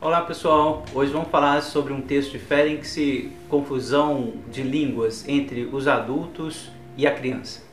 Olá pessoal, hoje vamos falar sobre um texto de Ferenc, confusão de línguas entre os adultos e a criança.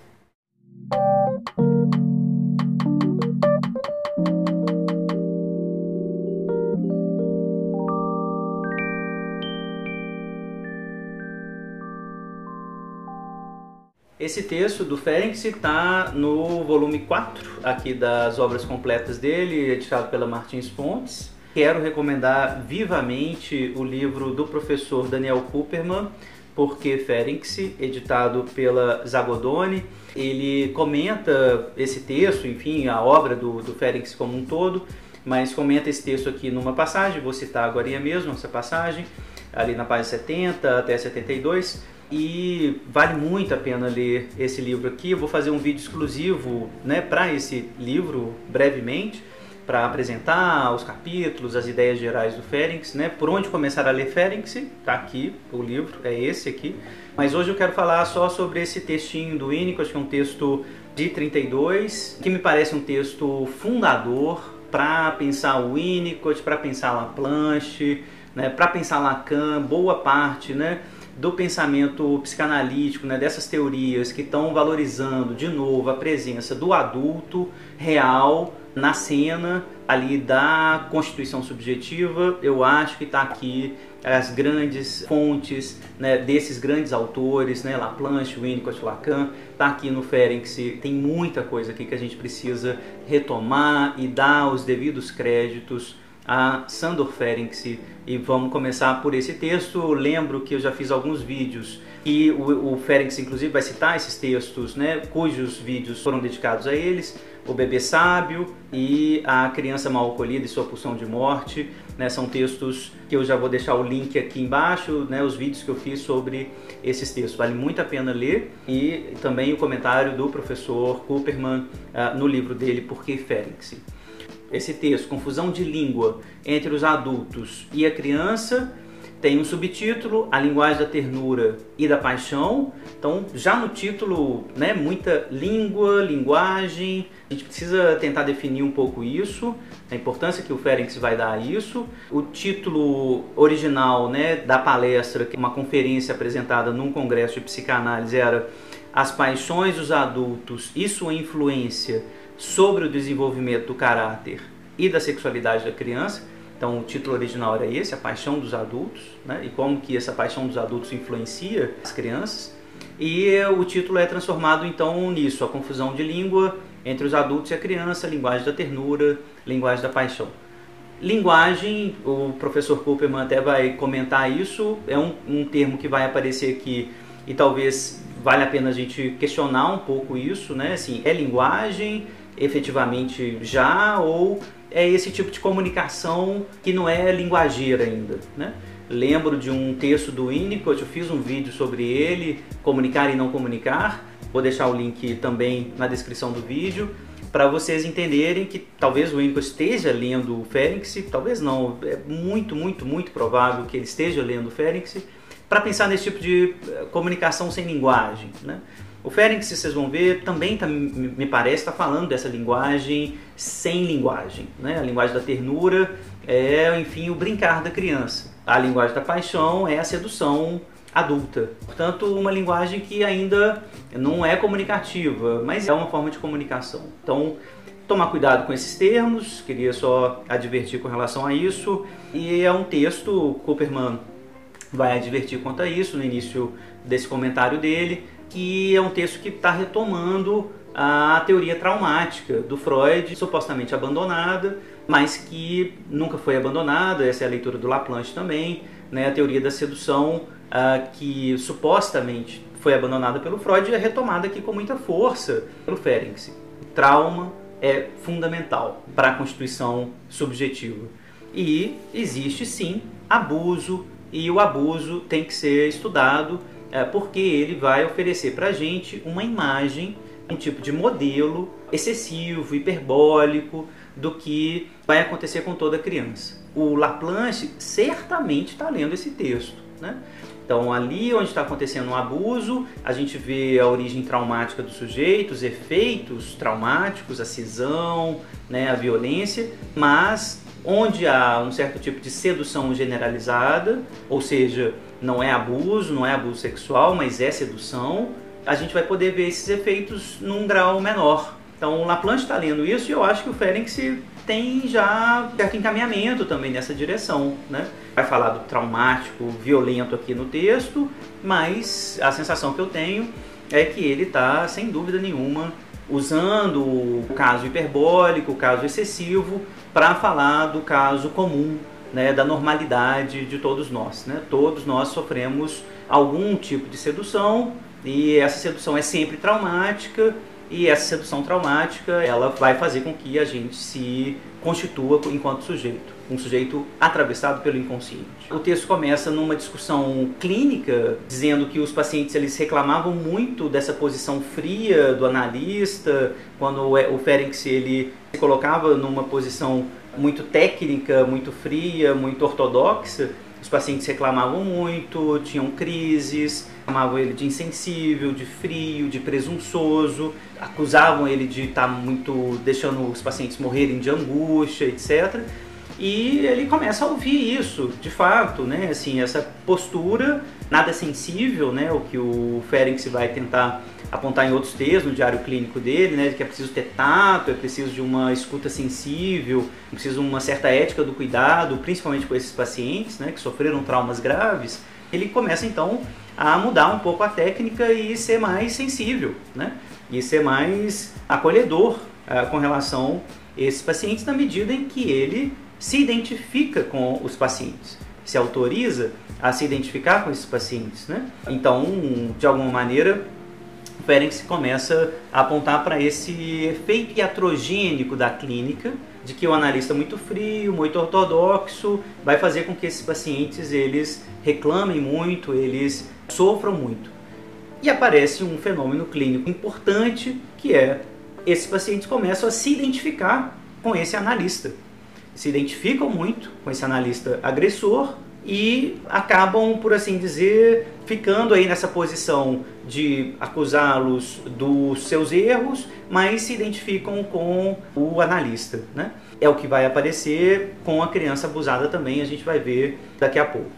Esse texto do Ferenc está no volume 4 aqui das obras completas dele, editado pela Martins Fontes. Quero recomendar vivamente o livro do professor Daniel Cooperman, Porque Ferenc, editado pela Zagodoni. Ele comenta esse texto, enfim, a obra do, do como um todo, mas comenta esse texto aqui numa passagem, vou citar agora mesmo essa passagem, ali na página 70 até 72 e vale muito a pena ler esse livro aqui. Eu vou fazer um vídeo exclusivo né, para esse livro brevemente, para apresentar os capítulos, as ideias gerais do Ferenc, né? Por onde começar a ler Ferenc, tá aqui o livro, é esse aqui. Mas hoje eu quero falar só sobre esse textinho do Winnicott, que é um texto de 32, que me parece um texto fundador para pensar o Winnicott, para pensar Laplanche, né? para pensar Lacan, boa parte, né? do pensamento psicanalítico, né, dessas teorias que estão valorizando de novo a presença do adulto real na cena ali da constituição subjetiva, eu acho que está aqui as grandes fontes né, desses grandes autores, né, Laplanche, Winnicott, Lacan, está aqui no Ferenc, tem muita coisa aqui que a gente precisa retomar e dar os devidos créditos a Sandor Ferenc e vamos começar por esse texto. Lembro que eu já fiz alguns vídeos e o, o Ferenc inclusive vai citar esses textos, né, cujos vídeos foram dedicados a eles, o bebê sábio e a criança mal acolhida e sua pulsão de morte, né, são textos que eu já vou deixar o link aqui embaixo, né, os vídeos que eu fiz sobre esses textos, vale muito a pena ler e também o comentário do professor Cooperman uh, no livro dele Por que Ferenc esse texto, Confusão de Língua entre os Adultos e a Criança, tem um subtítulo, A Linguagem da Ternura e da Paixão. Então, já no título, né, muita língua, linguagem. A gente precisa tentar definir um pouco isso, a importância que o Ferenc vai dar a isso. O título original né, da palestra, que é uma conferência apresentada num congresso de psicanálise, era As Paixões dos Adultos e Sua Influência sobre o desenvolvimento do caráter e da sexualidade da criança. Então o título original era esse, a paixão dos adultos, né? e como que essa paixão dos adultos influencia as crianças. E o título é transformado então nisso, a confusão de língua entre os adultos e a criança, linguagem da ternura, linguagem da paixão. Linguagem, o professor Cooperman até vai comentar isso, é um, um termo que vai aparecer aqui e talvez vale a pena a gente questionar um pouco isso, né? Assim, é linguagem, efetivamente já ou é esse tipo de comunicação que não é linguageira ainda, né? Lembro de um texto do Winnicott, eu fiz um vídeo sobre ele, comunicar e não comunicar. Vou deixar o link também na descrição do vídeo para vocês entenderem que talvez o Winnicott esteja lendo o Ferenc, talvez não, é muito, muito, muito provável que ele esteja lendo o Ferenc, para pensar nesse tipo de eh, comunicação sem linguagem, né? O se vocês vão ver, também tá, me parece está falando dessa linguagem sem linguagem. Né? A linguagem da ternura é, enfim, o brincar da criança. A linguagem da paixão é a sedução adulta. Portanto, uma linguagem que ainda não é comunicativa, mas é uma forma de comunicação. Então, tomar cuidado com esses termos, queria só advertir com relação a isso. E é um texto, Cooperman vai advertir quanto a isso no início desse comentário dele que é um texto que está retomando a teoria traumática do Freud, supostamente abandonada, mas que nunca foi abandonada. Essa é a leitura do Laplanche também, né? a teoria da sedução, uh, que supostamente foi abandonada pelo Freud, é retomada aqui com muita força pelo Ferenc. Trauma é fundamental para a constituição subjetiva. E existe sim abuso, e o abuso tem que ser estudado é, porque ele vai oferecer para a gente uma imagem, um tipo de modelo excessivo, hiperbólico do que vai acontecer com toda criança. O Laplanche certamente está lendo esse texto. Né? Então, ali onde está acontecendo um abuso, a gente vê a origem traumática do sujeito, os efeitos traumáticos, a cisão, né, a violência, mas onde há um certo tipo de sedução generalizada, ou seja, não é abuso, não é abuso sexual, mas é sedução, a gente vai poder ver esses efeitos num grau menor. Então o Laplanche está lendo isso e eu acho que o Ferenc tem já certo encaminhamento também nessa direção. Né? Vai falar do traumático, violento aqui no texto, mas a sensação que eu tenho é que ele está, sem dúvida nenhuma, usando o caso hiperbólico, o caso excessivo, para falar do caso comum, né, da normalidade de todos nós. Né? Todos nós sofremos algum tipo de sedução e essa sedução é sempre traumática e essa sedução traumática ela vai fazer com que a gente se constitua enquanto sujeito, um sujeito atravessado pelo inconsciente. O texto começa numa discussão clínica, dizendo que os pacientes eles reclamavam muito dessa posição fria do analista, quando o Ferenc ele se colocava numa posição muito técnica, muito fria, muito ortodoxa, os pacientes reclamavam muito, tinham crises, chamavam ele de insensível, de frio, de presunçoso, acusavam ele de estar tá muito deixando os pacientes morrerem de angústia, etc. E ele começa a ouvir isso, de fato, né? Assim, essa postura nada sensível, né? O que o Ferenc vai tentar apontar em outros textos, no diário clínico dele, né? Que é preciso ter tato, é preciso de uma escuta sensível, é preciso uma certa ética do cuidado, principalmente com esses pacientes, né? Que sofreram traumas graves. Ele começa então a mudar um pouco a técnica e ser mais sensível, né? E ser mais acolhedor uh, com relação a esses pacientes na medida em que ele se identifica com os pacientes, se autoriza a se identificar com esses pacientes. Né? Então, de alguma maneira, Ferenc começa a apontar para esse efeito iatrogênico da clínica, de que o analista muito frio, muito ortodoxo, vai fazer com que esses pacientes eles reclamem muito, eles sofram muito. E aparece um fenômeno clínico importante, que é esses pacientes começam a se identificar com esse analista se identificam muito com esse analista agressor e acabam, por assim dizer, ficando aí nessa posição de acusá-los dos seus erros, mas se identificam com o analista. Né? É o que vai aparecer com a criança abusada também, a gente vai ver daqui a pouco.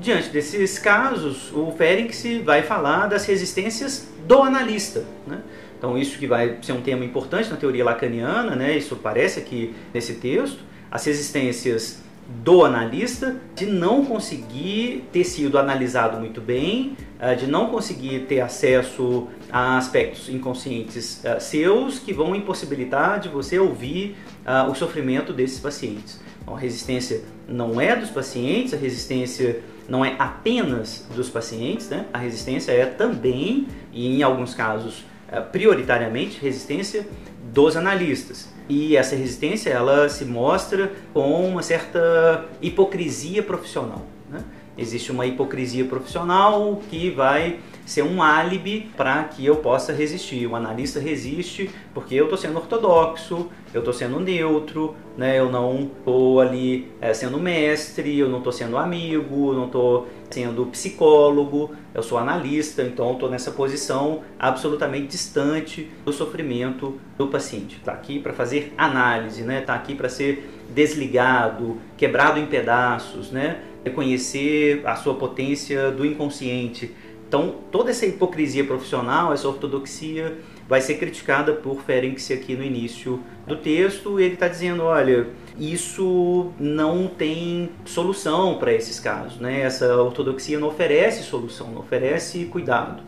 Diante desses casos, o Ferenc vai falar das resistências do analista. Né? Então, isso que vai ser um tema importante na teoria lacaniana, né? isso aparece aqui nesse texto as resistências do analista de não conseguir ter sido analisado muito bem, eh, de não conseguir ter acesso a aspectos inconscientes eh, seus que vão impossibilitar de você ouvir eh, o sofrimento desses pacientes. Então, a resistência não é dos pacientes, a resistência não é apenas dos pacientes, né? a resistência é também, e em alguns casos prioritariamente, resistência dos analistas. E essa resistência ela se mostra com uma certa hipocrisia profissional. Né? Existe uma hipocrisia profissional que vai ser um álibi para que eu possa resistir. O analista resiste porque eu estou sendo ortodoxo, eu estou sendo neutro, né? eu não estou ali é, sendo mestre, eu não estou sendo amigo, não estou sendo psicólogo, eu sou analista, então estou nessa posição absolutamente distante do sofrimento do paciente. Está aqui para fazer análise, está né? Tá aqui para ser desligado, quebrado em pedaços, né? reconhecer a sua potência do inconsciente então, toda essa hipocrisia profissional, essa ortodoxia, vai ser criticada por Ferenc aqui no início do texto. Ele está dizendo: olha, isso não tem solução para esses casos, né? essa ortodoxia não oferece solução, não oferece cuidado.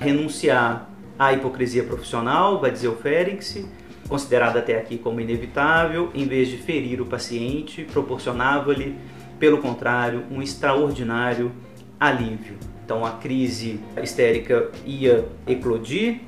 Renunciar à hipocrisia profissional, vai dizer o Ferenc, considerada até aqui como inevitável, em vez de ferir o paciente, proporcionava-lhe, pelo contrário, um extraordinário alívio. Então a crise histérica ia eclodir,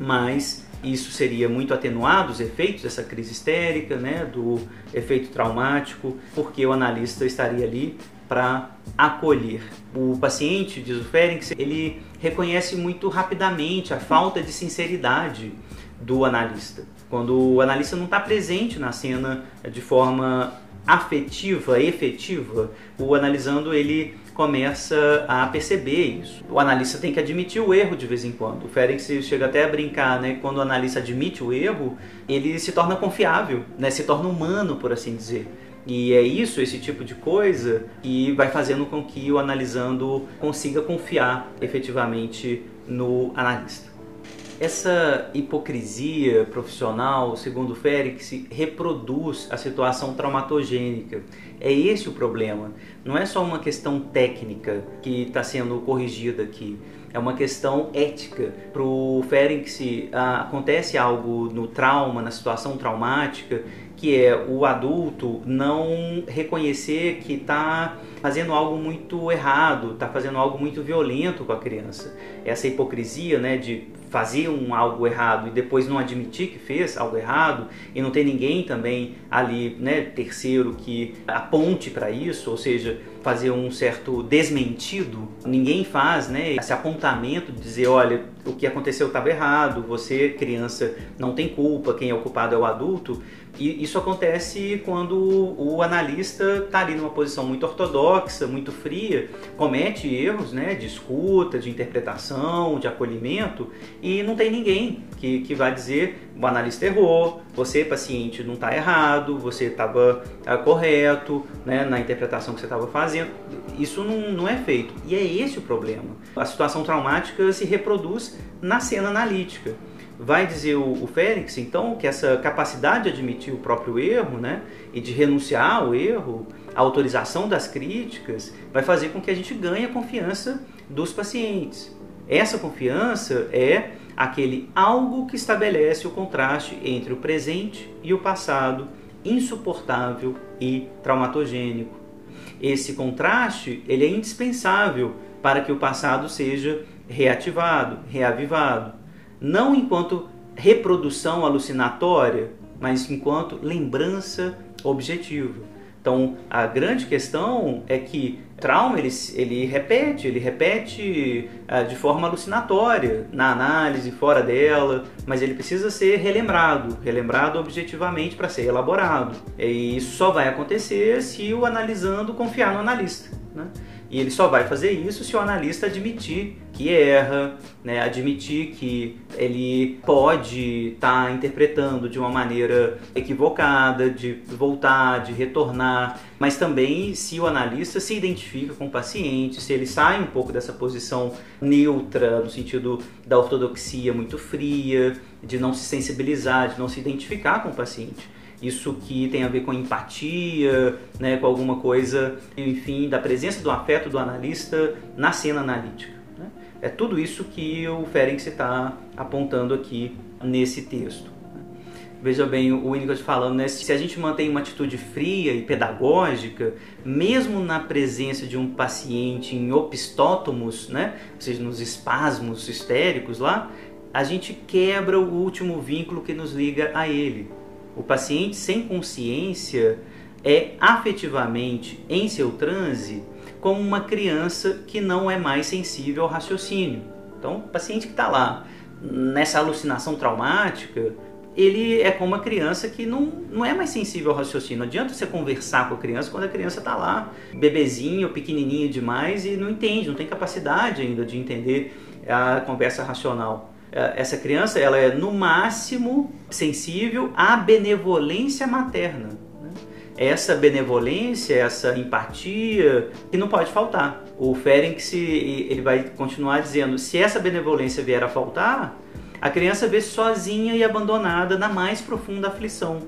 mas isso seria muito atenuado os efeitos dessa crise histérica, né, do efeito traumático, porque o analista estaria ali para acolher. O paciente, diz o Ferenc, ele reconhece muito rapidamente a falta de sinceridade do analista. Quando o analista não está presente na cena de forma afetiva, efetiva, o analisando ele começa a perceber isso. O analista tem que admitir o erro de vez em quando. O Ferenc chega até a brincar, né? Quando o analista admite o erro, ele se torna confiável, né? Se torna humano, por assim dizer. E é isso, esse tipo de coisa, que vai fazendo com que o analisando consiga confiar efetivamente no analista. Essa hipocrisia profissional, segundo Félix, reproduz a situação traumatogênica. É esse o problema. Não é só uma questão técnica que está sendo corrigida aqui. É uma questão ética. Para o Ferenc, acontece algo no trauma, na situação traumática, que é o adulto não reconhecer que está fazendo algo muito errado, está fazendo algo muito violento com a criança. Essa hipocrisia né, de fazer um algo errado e depois não admitir que fez algo errado e não ter ninguém também ali, né, terceiro que aponte para isso, ou seja, fazer um certo desmentido, ninguém faz, né, esse apontamento de dizer, olha, o que aconteceu estava errado, você, criança, não tem culpa, quem é o culpado é o adulto. E isso acontece quando o analista está ali numa posição muito ortodoxa, muito fria, comete erros né, de escuta, de interpretação, de acolhimento, e não tem ninguém que, que vai dizer o analista errou, você, paciente, não está errado, você estava tá correto né, na interpretação que você estava fazendo. Isso não, não é feito. E é esse o problema. A situação traumática se reproduz na cena analítica vai dizer o, o Félix, então, que essa capacidade de admitir o próprio erro né, e de renunciar ao erro, a autorização das críticas, vai fazer com que a gente ganhe a confiança dos pacientes. Essa confiança é aquele algo que estabelece o contraste entre o presente e o passado, insuportável e traumatogênico. Esse contraste ele é indispensável para que o passado seja reativado, reavivado não enquanto reprodução alucinatória, mas enquanto lembrança objetiva. Então, a grande questão é que trauma ele, ele repete, ele repete uh, de forma alucinatória, na análise, fora dela, mas ele precisa ser relembrado, relembrado objetivamente para ser elaborado. E isso só vai acontecer se o analisando confiar no analista. Né? E ele só vai fazer isso se o analista admitir que erra, né? admitir que ele pode estar tá interpretando de uma maneira equivocada, de voltar, de retornar, mas também se o analista se identifica com o paciente, se ele sai um pouco dessa posição neutra, no sentido da ortodoxia muito fria, de não se sensibilizar, de não se identificar com o paciente isso que tem a ver com empatia, né, com alguma coisa, enfim, da presença do afeto do analista na cena analítica. Né? É tudo isso que o Ferenc está apontando aqui nesse texto. Né? Veja bem, o Winnicott falando, né, se a gente mantém uma atitude fria e pedagógica, mesmo na presença de um paciente em opistótomos, né, ou seja, nos espasmos histéricos lá, a gente quebra o último vínculo que nos liga a ele. O paciente sem consciência é afetivamente em seu transe como uma criança que não é mais sensível ao raciocínio. Então, o paciente que está lá nessa alucinação traumática, ele é como uma criança que não, não é mais sensível ao raciocínio. Não adianta você conversar com a criança quando a criança está lá, bebezinho, pequenininho demais e não entende, não tem capacidade ainda de entender a conversa racional. É, essa criança ela é no máximo sensível à benevolência materna. Né? Essa benevolência, essa empatia que não pode faltar. O Ferenc ele vai continuar dizendo, se essa benevolência vier a faltar, a criança vê sozinha e abandonada na mais profunda aflição.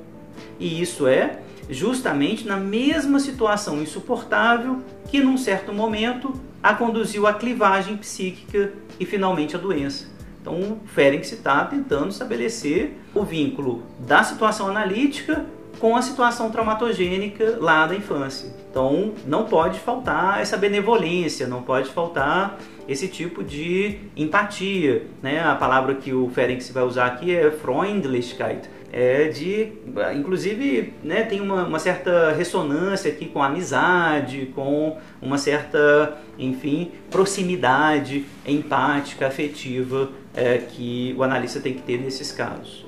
E isso é justamente na mesma situação insuportável que num certo momento a conduziu à clivagem psíquica e finalmente à doença. Então, o Ferenc está tentando estabelecer o vínculo da situação analítica com a situação traumatogênica lá da infância. Então, não pode faltar essa benevolência, não pode faltar esse tipo de empatia. Né? A palavra que o Ferenc vai usar aqui é Freundlichkeit, é de, inclusive, né, tem uma, uma, certa ressonância aqui com amizade, com uma certa, enfim, proximidade empática, afetiva é, que o analista tem que ter nesses casos.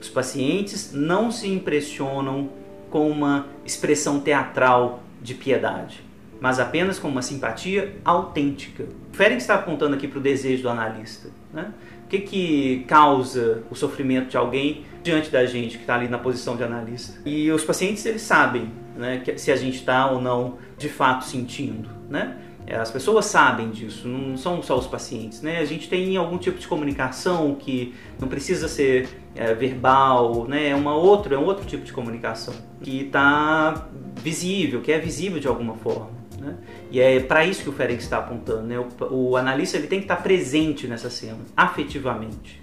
Os pacientes não se impressionam com uma expressão teatral de piedade, mas apenas com uma simpatia autêntica. O Ferenc está apontando aqui para o desejo do analista. Né? Que, que causa o sofrimento de alguém diante da gente que está ali na posição de analista? E os pacientes eles sabem né, se a gente está ou não de fato sentindo, né? É, as pessoas sabem disso, não são só os pacientes, né? A gente tem algum tipo de comunicação que não precisa ser é, verbal, né? É uma outra, é um outro tipo de comunicação que está visível, que é visível de alguma forma. Né? E é para isso que o Ferenc está apontando. Né? O, o analista ele tem que estar presente nessa cena, afetivamente.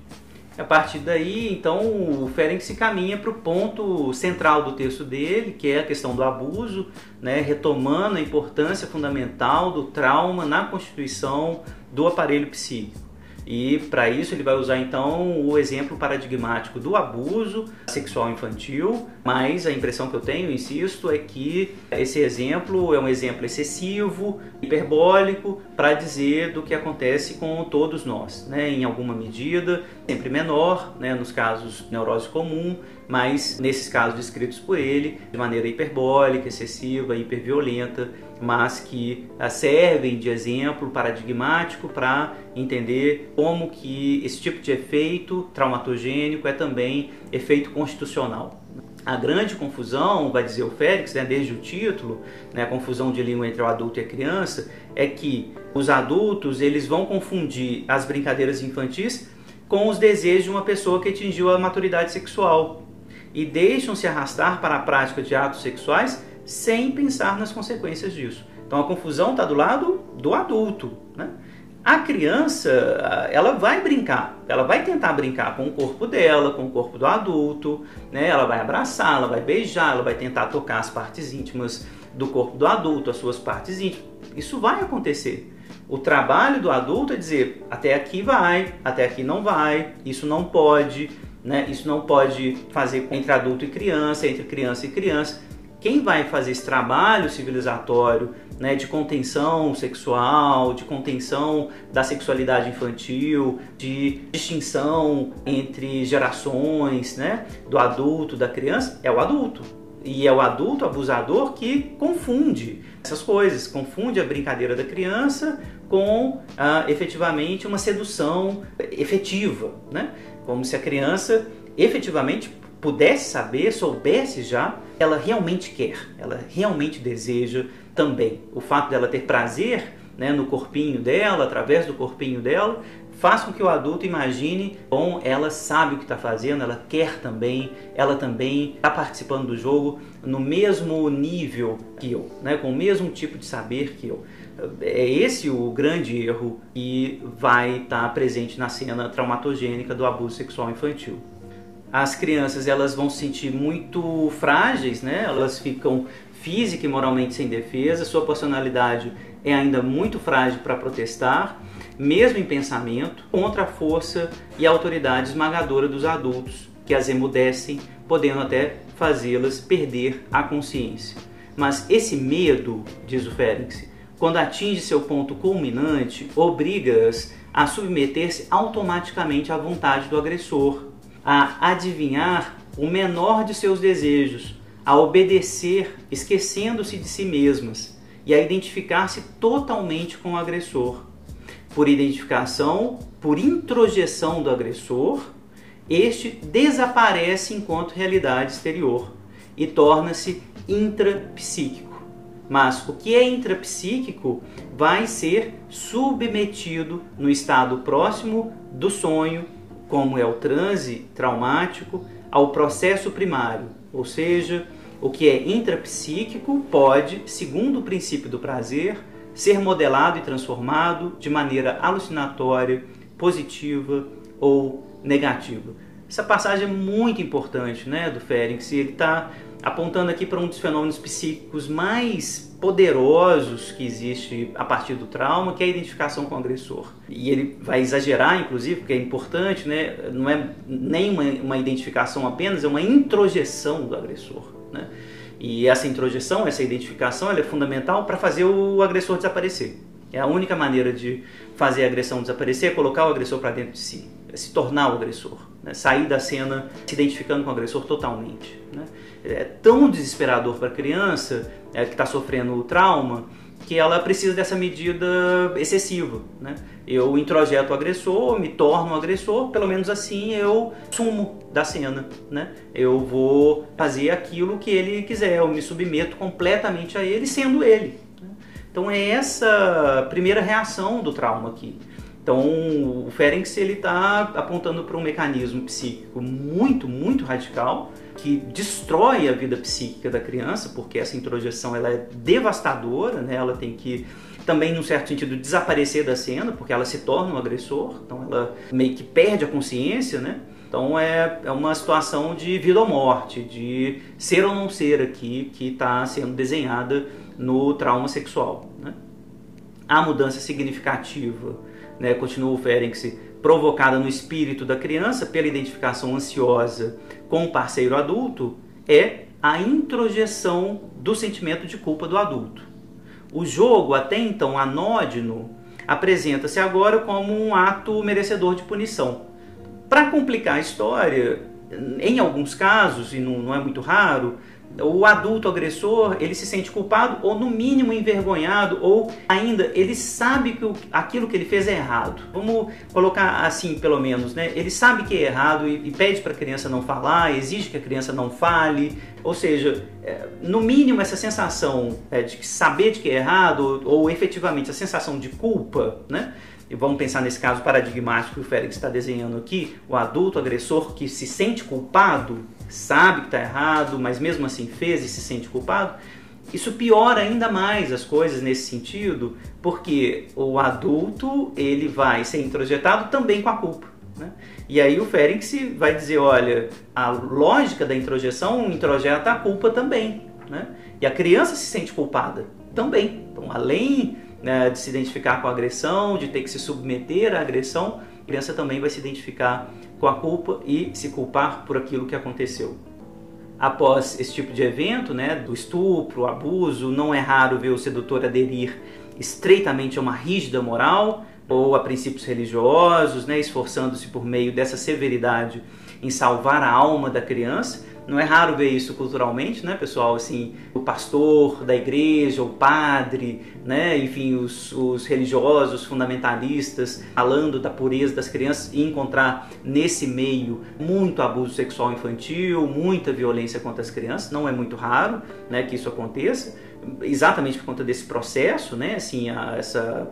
A partir daí, então, o Ferenc se caminha para o ponto central do texto dele, que é a questão do abuso, né, retomando a importância fundamental do trauma na constituição do aparelho psíquico. E para isso ele vai usar então o exemplo paradigmático do abuso sexual infantil, mas a impressão que eu tenho, insisto, é que esse exemplo é um exemplo excessivo, hiperbólico, para dizer do que acontece com todos nós, né? em alguma medida, sempre menor, né? nos casos neurose comum, mas nesses casos descritos por ele, de maneira hiperbólica, excessiva, hiperviolenta, mas que ah, servem de exemplo paradigmático para entender como que esse tipo de efeito traumatogênico é também efeito constitucional. A grande confusão, vai dizer o Félix, né, desde o título, né, a confusão de língua entre o adulto e a criança, é que os adultos eles vão confundir as brincadeiras infantis com os desejos de uma pessoa que atingiu a maturidade sexual e deixam se arrastar para a prática de atos sexuais sem pensar nas consequências disso. Então a confusão está do lado do adulto. Né? A criança, ela vai brincar, ela vai tentar brincar com o corpo dela, com o corpo do adulto, né? ela vai abraçar, ela vai beijar, ela vai tentar tocar as partes íntimas do corpo do adulto, as suas partes íntimas. Isso vai acontecer. O trabalho do adulto é dizer até aqui vai, até aqui não vai, isso não pode, né? isso não pode fazer entre adulto e criança, entre criança e criança. Quem vai fazer esse trabalho civilizatório né, de contenção sexual, de contenção da sexualidade infantil, de distinção entre gerações, né, do adulto, da criança, é o adulto. E é o adulto abusador que confunde essas coisas, confunde a brincadeira da criança com ah, efetivamente uma sedução efetiva, né? Como se a criança efetivamente pudesse saber, soubesse já, ela realmente quer, ela realmente deseja também. O fato dela ter prazer né, no corpinho dela, através do corpinho dela, faz com que o adulto imagine, bom, ela sabe o que está fazendo, ela quer também, ela também está participando do jogo no mesmo nível que eu, né, com o mesmo tipo de saber que eu. É esse o grande erro que vai estar tá presente na cena traumatogênica do abuso sexual infantil as crianças elas vão se sentir muito frágeis, né? Elas ficam física e moralmente sem defesa, sua personalidade é ainda muito frágil para protestar, mesmo em pensamento, contra a força e a autoridade esmagadora dos adultos, que as emudecem, podendo até fazê-las perder a consciência. Mas esse medo, diz o Félix, quando atinge seu ponto culminante, obriga-as a submeter-se automaticamente à vontade do agressor, a adivinhar o menor de seus desejos, a obedecer, esquecendo-se de si mesmas e a identificar-se totalmente com o agressor. Por identificação, por introjeção do agressor, este desaparece enquanto realidade exterior e torna-se intrapsíquico. Mas o que é intrapsíquico vai ser submetido no estado próximo do sonho como é o transe traumático, ao processo primário, ou seja, o que é intrapsíquico pode, segundo o princípio do prazer, ser modelado e transformado de maneira alucinatória, positiva ou negativa. Essa passagem é muito importante né, do Ferenc, ele está apontando aqui para um dos fenômenos psíquicos mais poderosos que existe a partir do trauma, que é a identificação com o agressor. E ele vai exagerar, inclusive, porque é importante, né? não é nem uma, uma identificação apenas, é uma introjeção do agressor. Né? E essa introjeção, essa identificação, é fundamental para fazer o agressor desaparecer. É a única maneira de fazer a agressão desaparecer, é colocar o agressor para dentro de si, é se tornar o agressor, né? sair da cena se identificando com o agressor totalmente. Né? É tão desesperador para a criança é, que está sofrendo o trauma que ela precisa dessa medida excessiva. Né? Eu introjeto o agressor, me torno um agressor, pelo menos assim eu sumo da cena. Né? Eu vou fazer aquilo que ele quiser, eu me submeto completamente a ele, sendo ele. Né? Então é essa primeira reação do trauma aqui. Então o Ferenc ele está apontando para um mecanismo psíquico muito, muito radical que destrói a vida psíquica da criança, porque essa introjeção ela é devastadora, né? ela tem que também, num certo sentido, desaparecer da cena, porque ela se torna um agressor, então ela meio que perde a consciência, né? Então é, é uma situação de vida ou morte, de ser ou não ser aqui, que está sendo desenhada no trauma sexual. Né? A mudança significativa, né, continua o Ferenc, provocada no espírito da criança pela identificação ansiosa com o parceiro adulto é a introjeção do sentimento de culpa do adulto. O jogo, até então anódino, apresenta-se agora como um ato merecedor de punição. Para complicar a história, em alguns casos, e não, não é muito raro, o adulto agressor ele se sente culpado ou no mínimo envergonhado ou ainda ele sabe que aquilo que ele fez é errado. Vamos colocar assim pelo menos, né? Ele sabe que é errado e, e pede para a criança não falar, exige que a criança não fale. Ou seja, é, no mínimo essa sensação é, de saber de que é errado ou, ou efetivamente a sensação de culpa, né? e vamos pensar nesse caso paradigmático que o Félix está desenhando aqui, o adulto agressor que se sente culpado, sabe que está errado, mas mesmo assim fez e se sente culpado, isso piora ainda mais as coisas nesse sentido, porque o adulto ele vai ser introjetado também com a culpa. Né? E aí o Ferenc vai dizer, olha, a lógica da introjeção introjeta a culpa também. Né? E a criança se sente culpada também. Então, além né, de se identificar com a agressão, de ter que se submeter à agressão, a criança também vai se identificar com a culpa e se culpar por aquilo que aconteceu. Após esse tipo de evento, né, do estupro, abuso, não é raro ver o sedutor aderir estreitamente a uma rígida moral ou a princípios religiosos, né, esforçando-se por meio dessa severidade em salvar a alma da criança, não é raro ver isso culturalmente, né, pessoal? Assim, o pastor da igreja, o padre, né, enfim, os, os religiosos fundamentalistas falando da pureza das crianças e encontrar nesse meio muito abuso sexual infantil, muita violência contra as crianças. Não é muito raro, né, que isso aconteça, exatamente por conta desse processo, né, assim, a, essa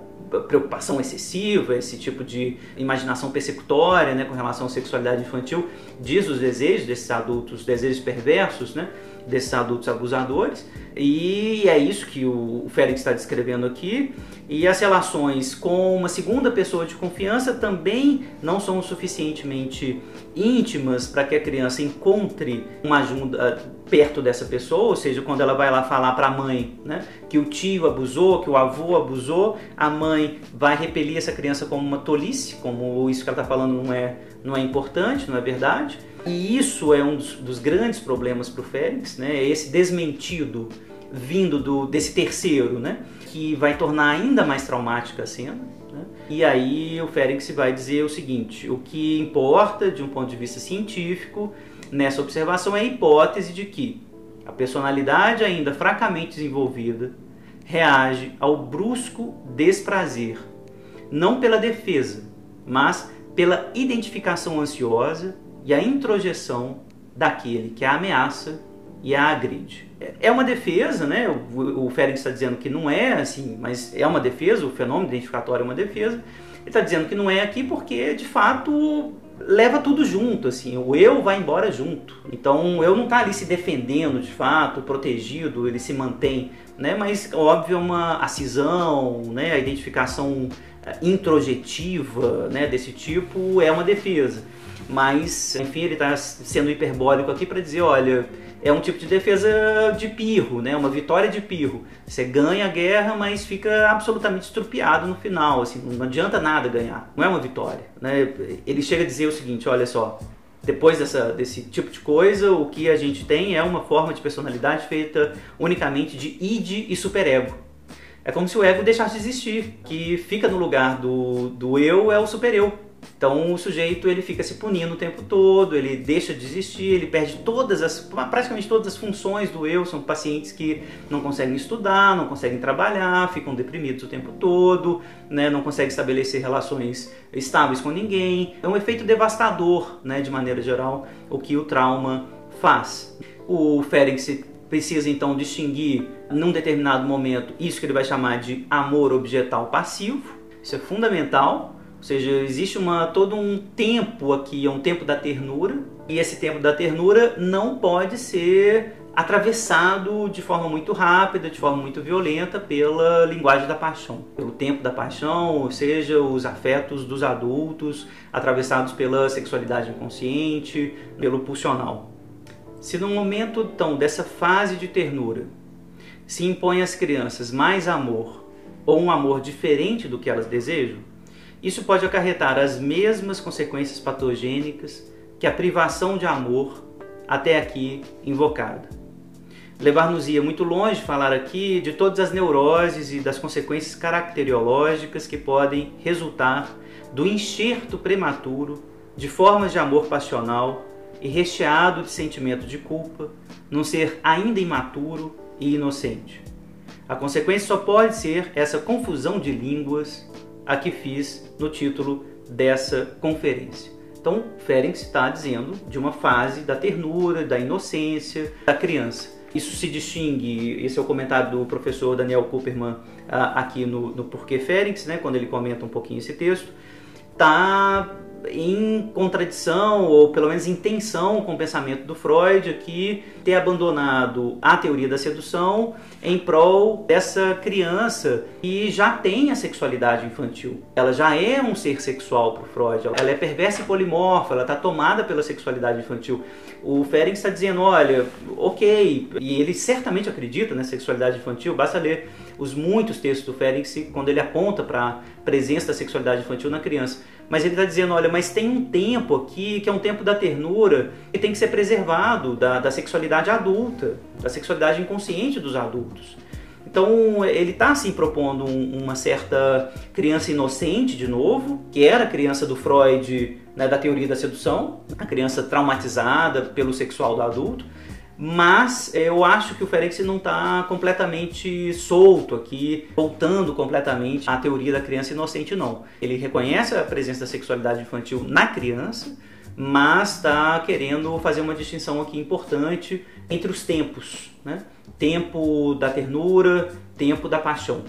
preocupação excessiva, esse tipo de imaginação persecutória né, com relação à sexualidade infantil, diz os desejos desses adultos, desejos perversos, né, desses adultos abusadores. E é isso que o Félix está descrevendo aqui. E as relações com uma segunda pessoa de confiança também não são suficientemente íntimas para que a criança encontre uma ajuda perto dessa pessoa, ou seja, quando ela vai lá falar para a mãe né, que o tio abusou, que o avô abusou, a mãe vai repelir essa criança como uma tolice, como isso que ela está falando não é, não é importante, não é verdade. E isso é um dos, dos grandes problemas para o Félix, né? Esse desmentido vindo do, desse terceiro, né? Que vai tornar ainda mais traumática a cena. Né? E aí o Félix vai dizer o seguinte: o que importa de um ponto de vista científico nessa observação é a hipótese de que a personalidade ainda fracamente desenvolvida reage ao brusco desprazer, não pela defesa, mas pela identificação ansiosa e a introjeção daquele que a ameaça e a agride. É uma defesa, né? O, o Félix está dizendo que não é assim, mas é uma defesa, o fenômeno identificatório é uma defesa. Ele está dizendo que não é aqui porque, de fato, leva tudo junto, assim, o eu vai embora junto. Então, eu não está ali se defendendo, de fato, protegido, ele se mantém, né? Mas, óbvio, é uma a cisão, né? A identificação eh, introjetiva, né? Desse tipo é uma defesa. Mas, enfim, ele está sendo hiperbólico aqui para dizer, olha, é um tipo de defesa de pirro, né? Uma vitória de pirro. Você ganha a guerra, mas fica absolutamente estrupiado no final, assim, não adianta nada ganhar. Não é uma vitória, né? Ele chega a dizer o seguinte, olha só, depois dessa, desse tipo de coisa, o que a gente tem é uma forma de personalidade feita unicamente de id e superego. É como se o ego deixasse de existir, que fica no lugar do, do eu é o supereu. Então o sujeito ele fica se punindo o tempo todo, ele deixa de existir, ele perde todas as, praticamente todas as funções do eu. São pacientes que não conseguem estudar, não conseguem trabalhar, ficam deprimidos o tempo todo, né, não conseguem estabelecer relações estáveis com ninguém. É um efeito devastador, né, de maneira geral, o que o trauma faz. O Ferenc precisa então distinguir num determinado momento isso que ele vai chamar de amor objetal passivo. Isso é fundamental ou seja, existe uma, todo um tempo aqui, é um tempo da ternura, e esse tempo da ternura não pode ser atravessado de forma muito rápida, de forma muito violenta pela linguagem da paixão, pelo tempo da paixão, ou seja, os afetos dos adultos atravessados pela sexualidade inconsciente, pelo pulsional. Se no momento então dessa fase de ternura se impõe às crianças mais amor ou um amor diferente do que elas desejam, isso pode acarretar as mesmas consequências patogênicas que a privação de amor até aqui invocada. Levar-nos-ia muito longe falar aqui de todas as neuroses e das consequências caracteriológicas que podem resultar do enxerto prematuro de formas de amor passional e recheado de sentimento de culpa num ser ainda imaturo e inocente. A consequência só pode ser essa confusão de línguas a que fiz no título dessa conferência. Então, Ferenc está dizendo de uma fase da ternura, da inocência da criança. Isso se distingue, esse é o comentário do professor Daniel Cooperman ah, aqui no, no Porquê Ferenc, né, quando ele comenta um pouquinho esse texto, está em contradição, ou pelo menos em tensão com o pensamento do Freud, aqui ter abandonado a teoria da sedução em prol dessa criança que já tem a sexualidade infantil. Ela já é um ser sexual para o Freud, ela é perversa e polimorfa, ela está tomada pela sexualidade infantil. O Ferenc está dizendo, olha, ok, e ele certamente acredita na sexualidade infantil, basta ler os muitos textos do Ferenc quando ele aponta para a presença da sexualidade infantil na criança. Mas ele está dizendo, olha, mas tem um tempo aqui que é um tempo da ternura que tem que ser preservado da, da sexualidade adulta, da sexualidade inconsciente dos adultos. Então ele está assim propondo um, uma certa criança inocente de novo, que era a criança do Freud né, da teoria da sedução, a criança traumatizada pelo sexual do adulto, mas eu acho que o Ferenc não está completamente solto aqui, voltando completamente à teoria da criança inocente, não. Ele reconhece a presença da sexualidade infantil na criança, mas está querendo fazer uma distinção aqui importante entre os tempos, né? Tempo da ternura, tempo da paixão.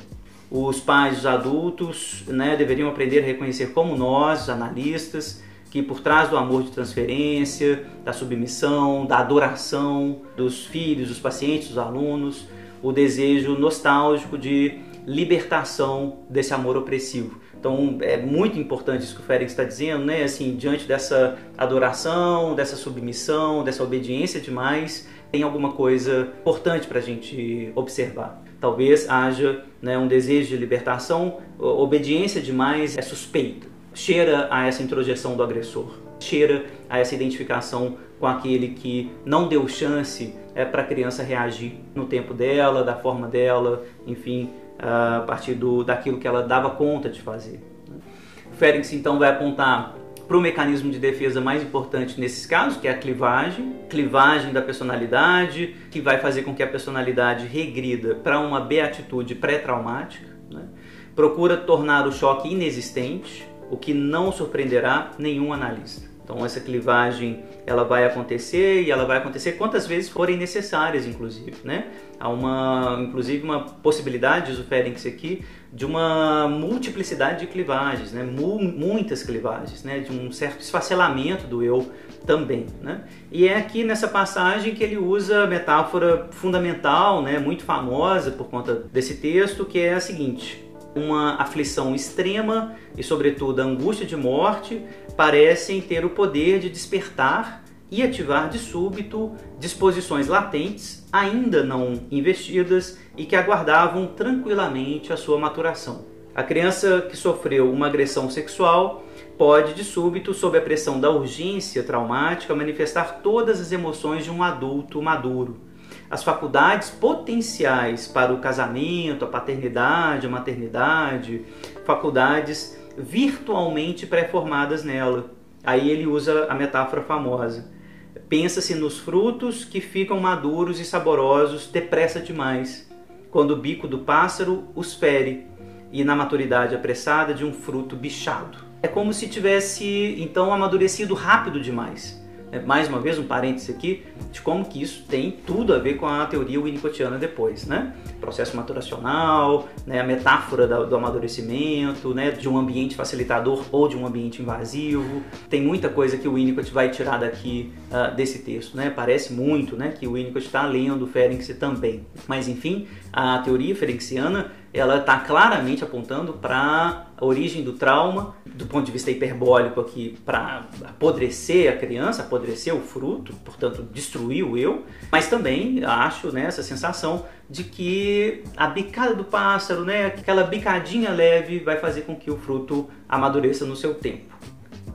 Os pais, os adultos, né, deveriam aprender a reconhecer como nós, os analistas, que por trás do amor de transferência, da submissão, da adoração dos filhos, dos pacientes, dos alunos, o desejo nostálgico de libertação desse amor opressivo. Então é muito importante isso que o Félix está dizendo, né? Assim, diante dessa adoração, dessa submissão, dessa obediência demais, tem alguma coisa importante para a gente observar. Talvez haja né, um desejo de libertação, obediência demais é suspeita cheira a essa introjeção do agressor, cheira a essa identificação com aquele que não deu chance é, para a criança reagir no tempo dela, da forma dela, enfim, a partir do, daquilo que ela dava conta de fazer. O Ferenc então vai apontar para o mecanismo de defesa mais importante nesses casos, que é a clivagem, clivagem da personalidade, que vai fazer com que a personalidade regrida para uma beatitude pré-traumática. Né? Procura tornar o choque inexistente, o que não surpreenderá nenhum analista. Então essa clivagem ela vai acontecer e ela vai acontecer quantas vezes forem necessárias, inclusive, né? Há uma, inclusive uma possibilidade, diz o Ferenc aqui, de uma multiplicidade de clivagens, né? muitas clivagens, né? De um certo esfacelamento do eu também, né? E é aqui nessa passagem que ele usa a metáfora fundamental, né? Muito famosa por conta desse texto, que é a seguinte: uma aflição extrema e, sobretudo, a angústia de morte parecem ter o poder de despertar e ativar de súbito disposições latentes, ainda não investidas e que aguardavam tranquilamente a sua maturação. A criança que sofreu uma agressão sexual pode, de súbito, sob a pressão da urgência traumática, manifestar todas as emoções de um adulto maduro as faculdades potenciais para o casamento, a paternidade, a maternidade, faculdades virtualmente pré-formadas nela. Aí ele usa a metáfora famosa. Pensa-se nos frutos que ficam maduros e saborosos depressa demais, quando o bico do pássaro os fere, e na maturidade apressada de um fruto bichado. É como se tivesse então amadurecido rápido demais. É, mais uma vez um parêntese aqui de como que isso tem tudo a ver com a teoria winnicottiana depois, né? Processo maturacional, né? a metáfora do amadurecimento, né? de um ambiente facilitador ou de um ambiente invasivo. Tem muita coisa que o Winnicott vai tirar daqui uh, desse texto, né? Parece muito, né, que o Winnicott está lendo Ferenczi também. Mas enfim, a teoria ferenciana ela está claramente apontando para a origem do trauma, do ponto de vista hiperbólico aqui, para apodrecer a criança, apodrecer o fruto, portanto destruir o eu, mas também acho né, essa sensação de que a bicada do pássaro, né, aquela bicadinha leve, vai fazer com que o fruto amadureça no seu tempo.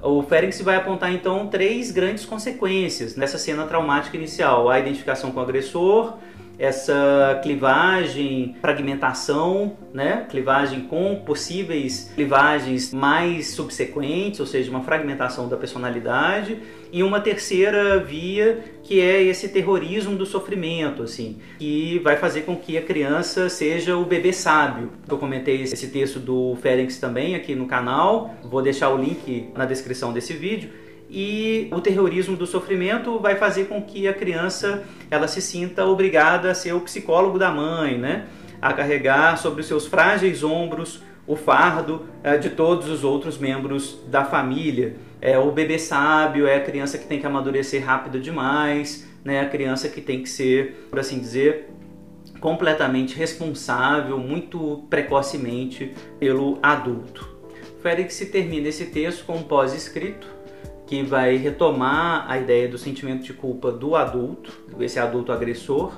O Ferenc vai apontar então três grandes consequências nessa cena traumática inicial: a identificação com o agressor, essa clivagem, fragmentação, né? clivagem com possíveis clivagens mais subsequentes, ou seja, uma fragmentação da personalidade, e uma terceira via que é esse terrorismo do sofrimento, assim, que vai fazer com que a criança seja o bebê sábio. Eu comentei esse texto do Ferenc também aqui no canal, vou deixar o link na descrição desse vídeo e o terrorismo do sofrimento vai fazer com que a criança ela se sinta obrigada a ser o psicólogo da mãe, né? A carregar sobre os seus frágeis ombros o fardo é, de todos os outros membros da família. É o bebê sábio, é a criança que tem que amadurecer rápido demais, né? A criança que tem que ser, por assim dizer, completamente responsável, muito precocemente pelo adulto. Félix termina esse texto com um pós-escrito que vai retomar a ideia do sentimento de culpa do adulto, esse adulto agressor,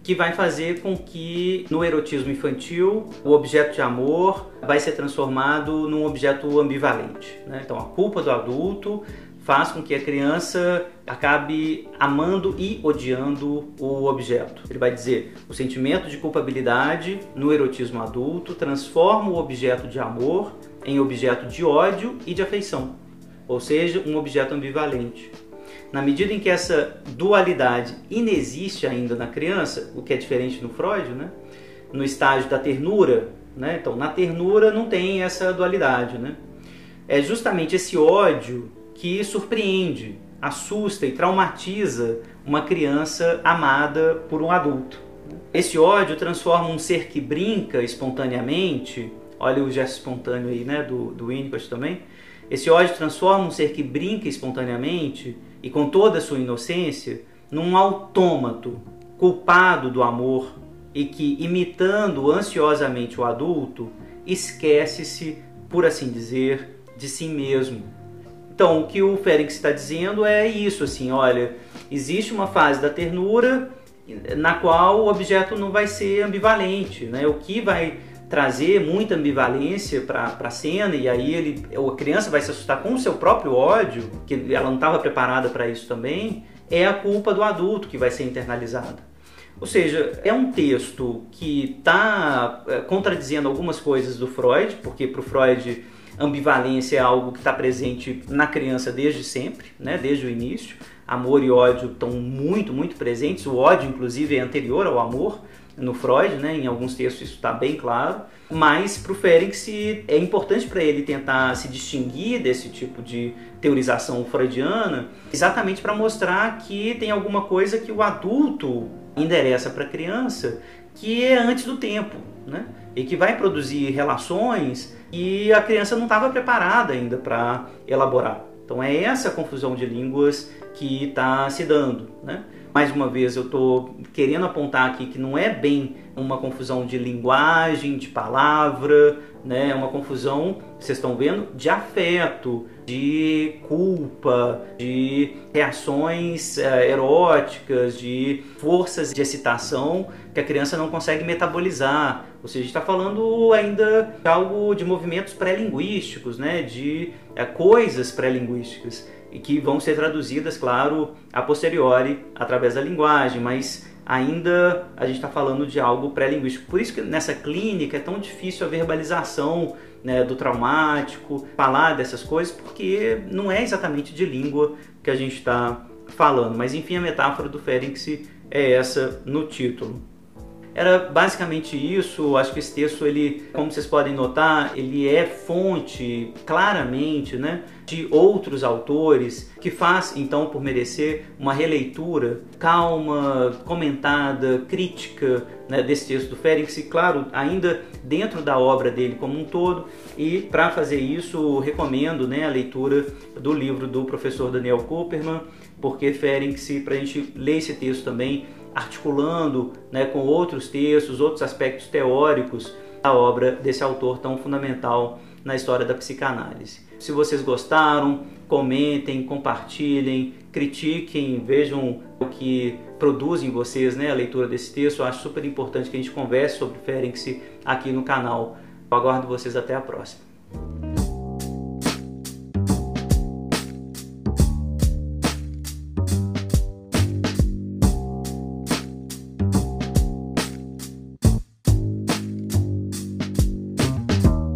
que vai fazer com que no erotismo infantil o objeto de amor vai ser transformado num objeto ambivalente. Né? Então a culpa do adulto faz com que a criança acabe amando e odiando o objeto. Ele vai dizer: o sentimento de culpabilidade no erotismo adulto transforma o objeto de amor em objeto de ódio e de afeição ou seja, um objeto ambivalente. Na medida em que essa dualidade inexiste ainda na criança, o que é diferente no Freud, né? no estágio da ternura, né? então na ternura não tem essa dualidade. Né? É justamente esse ódio que surpreende, assusta e traumatiza uma criança amada por um adulto. Esse ódio transforma um ser que brinca espontaneamente, olha o gesto espontâneo aí né, do, do Winnicott também, esse ódio transforma um ser que brinca espontaneamente e com toda a sua inocência num autômato culpado do amor e que, imitando ansiosamente o adulto, esquece-se, por assim dizer, de si mesmo. Então, o que o Félix está dizendo é isso, assim, olha, existe uma fase da ternura na qual o objeto não vai ser ambivalente, né? O que vai trazer muita ambivalência para a cena e aí ele, a criança vai se assustar com o seu próprio ódio, que ela não estava preparada para isso também, é a culpa do adulto que vai ser internalizada. Ou seja, é um texto que está é, contradizendo algumas coisas do Freud, porque para o Freud ambivalência é algo que está presente na criança desde sempre, né, desde o início. Amor e ódio estão muito, muito presentes. O ódio, inclusive, é anterior ao amor no Freud, né? Em alguns textos isso está bem claro. Mas para o Ferenc é importante para ele tentar se distinguir desse tipo de teorização freudiana, exatamente para mostrar que tem alguma coisa que o adulto endereça para a criança que é antes do tempo, né? E que vai produzir relações e a criança não estava preparada ainda para elaborar. Então é essa confusão de línguas que está se dando, né? mais uma vez eu estou querendo apontar aqui que não é bem uma confusão de linguagem, de palavra, né? É uma confusão, vocês estão vendo, de afeto, de culpa, de reações uh, eróticas, de forças de excitação que a criança não consegue metabolizar. Ou seja, está falando ainda de algo de movimentos pré-linguísticos, né? de uh, coisas pré-linguísticas e que vão ser traduzidas, claro, a posteriori através da linguagem, mas ainda a gente está falando de algo pré-linguístico. Por isso que nessa clínica é tão difícil a verbalização né, do traumático, falar dessas coisas, porque não é exatamente de língua que a gente está falando. Mas enfim, a metáfora do Ferenc é essa no título. Era basicamente isso. Acho que esse texto, ele, como vocês podem notar, ele é fonte claramente, né, de outros autores que faz então por merecer uma releitura calma, comentada, crítica né, desse texto do Ferenc, claro, ainda dentro da obra dele como um todo. E para fazer isso, recomendo né, a leitura do livro do professor Daniel Cooperman, porque Ferenc, para a gente ler esse texto também articulando né, com outros textos, outros aspectos teóricos a obra desse autor tão fundamental na história da psicanálise. Se vocês gostaram, comentem, compartilhem, critiquem, vejam o que produz em vocês né, a leitura desse texto. Eu acho super importante que a gente converse sobre Ferenc aqui no canal. Eu aguardo vocês até a próxima.